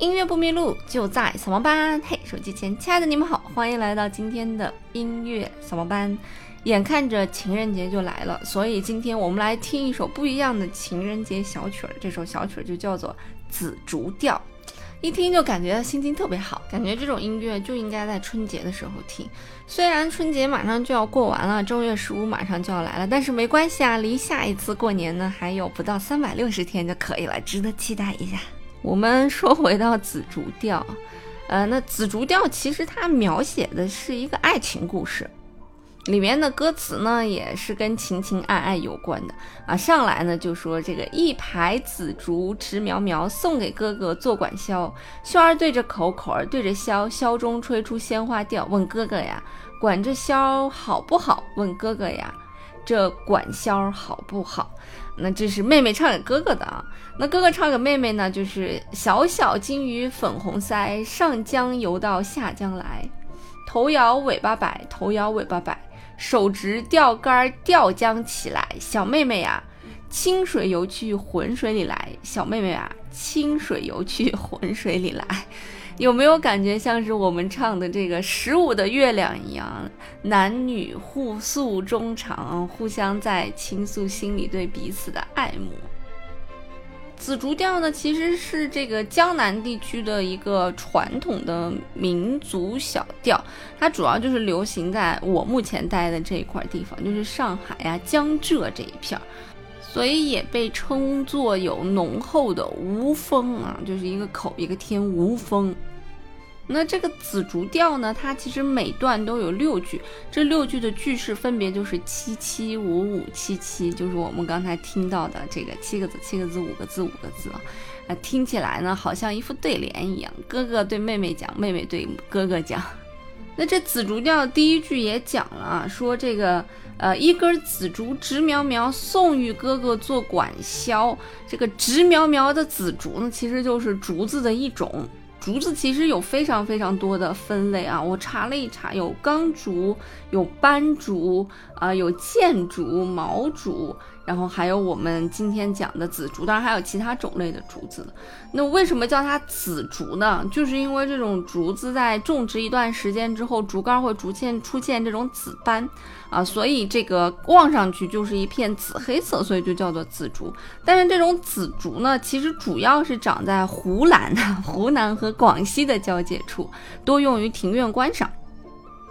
音乐不迷路，就在扫盲班。嘿，手机前亲爱的你们好，欢迎来到今天的音乐扫盲班。眼看着情人节就来了，所以今天我们来听一首不一样的情人节小曲儿。这首小曲儿就叫做《紫竹调》，一听就感觉心情特别好，感觉这种音乐就应该在春节的时候听。虽然春节马上就要过完了，正月十五马上就要来了，但是没关系啊，离下一次过年呢还有不到三百六十天就可以了，值得期待一下。我们说回到紫竹调，呃，那紫竹调其实它描写的是一个爱情故事，里面的歌词呢也是跟情情爱爱有关的啊。上来呢就说这个一排紫竹直苗苗，送给哥哥做管箫，箫儿对着口，口儿对着箫，箫中吹出鲜花调，问哥哥呀，管这箫好不好？问哥哥呀。这管箫好不好？那这是妹妹唱给哥哥的啊。那哥哥唱给妹妹呢？就是小小金鱼粉红腮，上江游到下江来，头摇尾巴摆，头摇尾巴摆，手执钓竿钓江起来。小妹妹呀，清水游去浑水里来。小妹妹啊，清水游去浑水里来。有没有感觉像是我们唱的这个十五的月亮一样，男女互诉衷肠，互相在倾诉心里对彼此的爱慕。紫竹调呢，其实是这个江南地区的一个传统的民族小调，它主要就是流行在我目前待的这一块地方，就是上海呀、江浙这一片儿，所以也被称作有浓厚的吴风啊，就是一个口一个天吴风。那这个紫竹调呢，它其实每段都有六句，这六句的句式分别就是七七五五七七，就是我们刚才听到的这个七个字七个字五个字五个字啊，啊，听起来呢好像一副对联一样，哥哥对妹妹讲，妹妹对哥哥讲。那这紫竹调第一句也讲了啊，说这个呃一根紫竹直苗苗，送与哥哥做管箫。这个直苗苗的紫竹呢，其实就是竹子的一种。竹子其实有非常非常多的分类啊，我查了一查，有钢竹、有斑竹啊，有箭竹、毛竹，然后还有我们今天讲的紫竹，当然还有其他种类的竹子。那为什么叫它紫竹呢？就是因为这种竹子在种植一段时间之后，竹竿会逐渐出现这种紫斑啊，所以这个望上去就是一片紫黑色，所以就叫做紫竹。但是这种紫竹呢，其实主要是长在湖南、湖南和广西的交界处，多用于庭院观赏，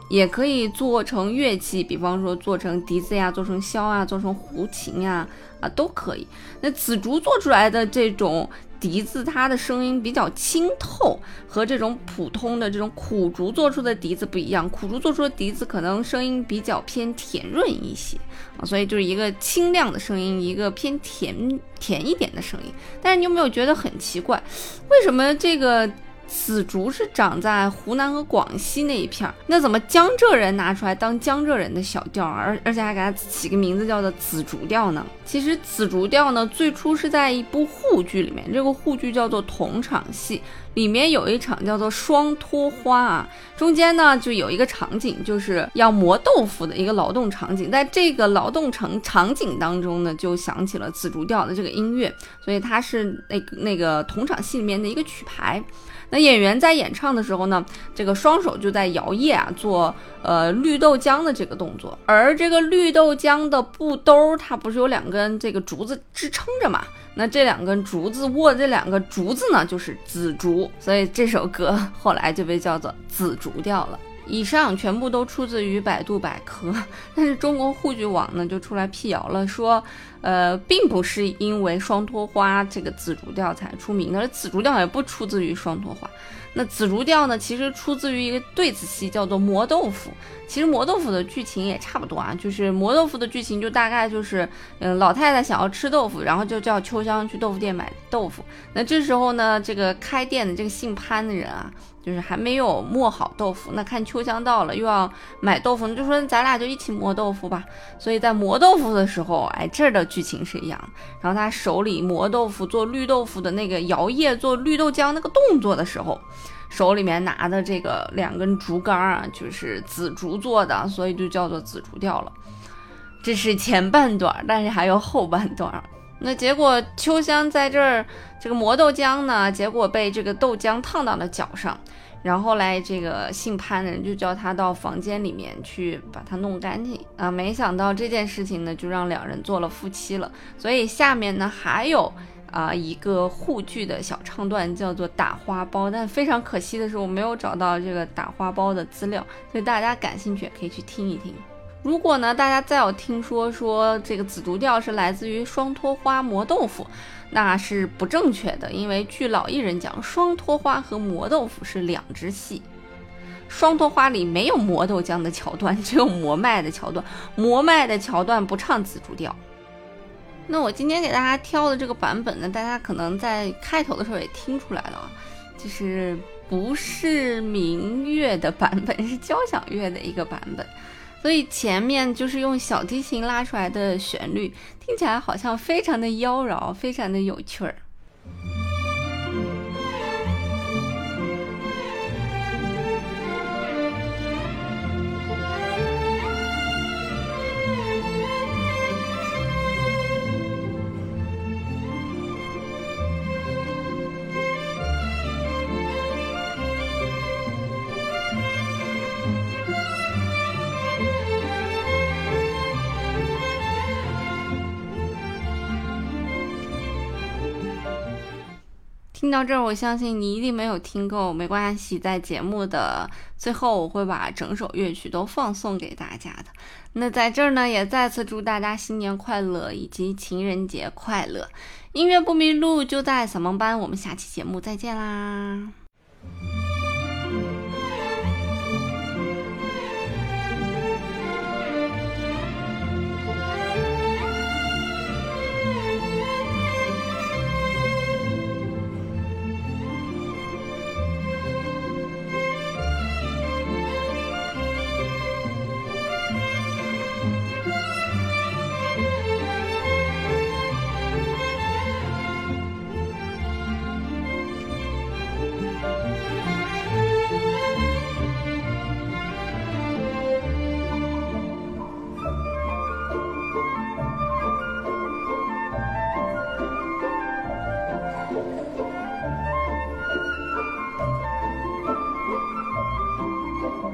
也可以做成乐器，比方说做成笛子呀，做成箫啊，做成胡琴呀，啊都可以。那紫竹做出来的这种笛子，它的声音比较清透，和这种普通的这种苦竹做出的笛子不一样。苦竹做出的笛子可能声音比较偏甜润一些啊，所以就是一个清亮的声音，一个偏甜甜一点的声音。但是你有没有觉得很奇怪，为什么这个？紫竹是长在湖南和广西那一片儿，那怎么江浙人拿出来当江浙人的小调，而而且还给它起个名字叫做紫竹调呢？其实紫竹调呢，最初是在一部沪剧里面，这个沪剧叫做《同场戏》，里面有一场叫做双托花啊，中间呢就有一个场景，就是要磨豆腐的一个劳动场景，在这个劳动场场景当中呢，就响起了紫竹调的这个音乐，所以它是那那个同场戏里面的一个曲牌。那演员在演唱的时候呢，这个双手就在摇曳啊，做呃绿豆浆的这个动作。而这个绿豆浆的布兜，它不是有两根这个竹子支撑着嘛？那这两根竹子握这两个竹子呢，就是紫竹，所以这首歌后来就被叫做紫竹调了。以上全部都出自于百度百科，但是中国沪剧网呢就出来辟谣了，说，呃，并不是因为双托花这个紫竹调才出名的，紫竹调也不出自于双托花。那紫竹调呢，其实出自于一个对子戏，叫做磨豆腐。其实磨豆腐的剧情也差不多啊，就是磨豆腐的剧情就大概就是，嗯，老太太想要吃豆腐，然后就叫秋香去豆腐店买豆腐。那这时候呢，这个开店的这个姓潘的人啊，就是还没有磨好豆腐，那看秋香到了又要买豆腐，就说咱俩就一起磨豆腐吧。所以在磨豆腐的时候，哎，这儿的剧情是一样。然后他手里磨豆腐做绿豆腐的那个摇曳做绿豆浆那个动作的时候。手里面拿的这个两根竹竿啊，就是紫竹做的，所以就叫做紫竹调了。这是前半段，但是还有后半段。那结果秋香在这儿，这个磨豆浆呢，结果被这个豆浆烫到了脚上。然后来，这个姓潘的人就叫他到房间里面去把它弄干净啊。没想到这件事情呢，就让两人做了夫妻了。所以下面呢还有啊一个沪剧的小唱段，叫做打花苞。但非常可惜的是，我没有找到这个打花苞的资料，所以大家感兴趣也可以去听一听。如果呢，大家再有听说说这个紫竹调是来自于双托花磨豆腐，那是不正确的，因为据老艺人讲，双托花和磨豆腐是两支戏，双托花里没有磨豆浆的桥段，只有磨麦的桥段，磨麦的桥段不唱紫竹调。那我今天给大家挑的这个版本呢，大家可能在开头的时候也听出来了啊，就是不是民乐的版本，是交响乐的一个版本。所以前面就是用小提琴拉出来的旋律，听起来好像非常的妖娆，非常的有趣儿。听到这儿，我相信你一定没有听够，没关系，在节目的最后，我会把整首乐曲都放送给大家的。那在这儿呢，也再次祝大家新年快乐，以及情人节快乐。音乐不迷路，就在扫盲班。我们下期节目再见啦！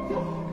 Oh.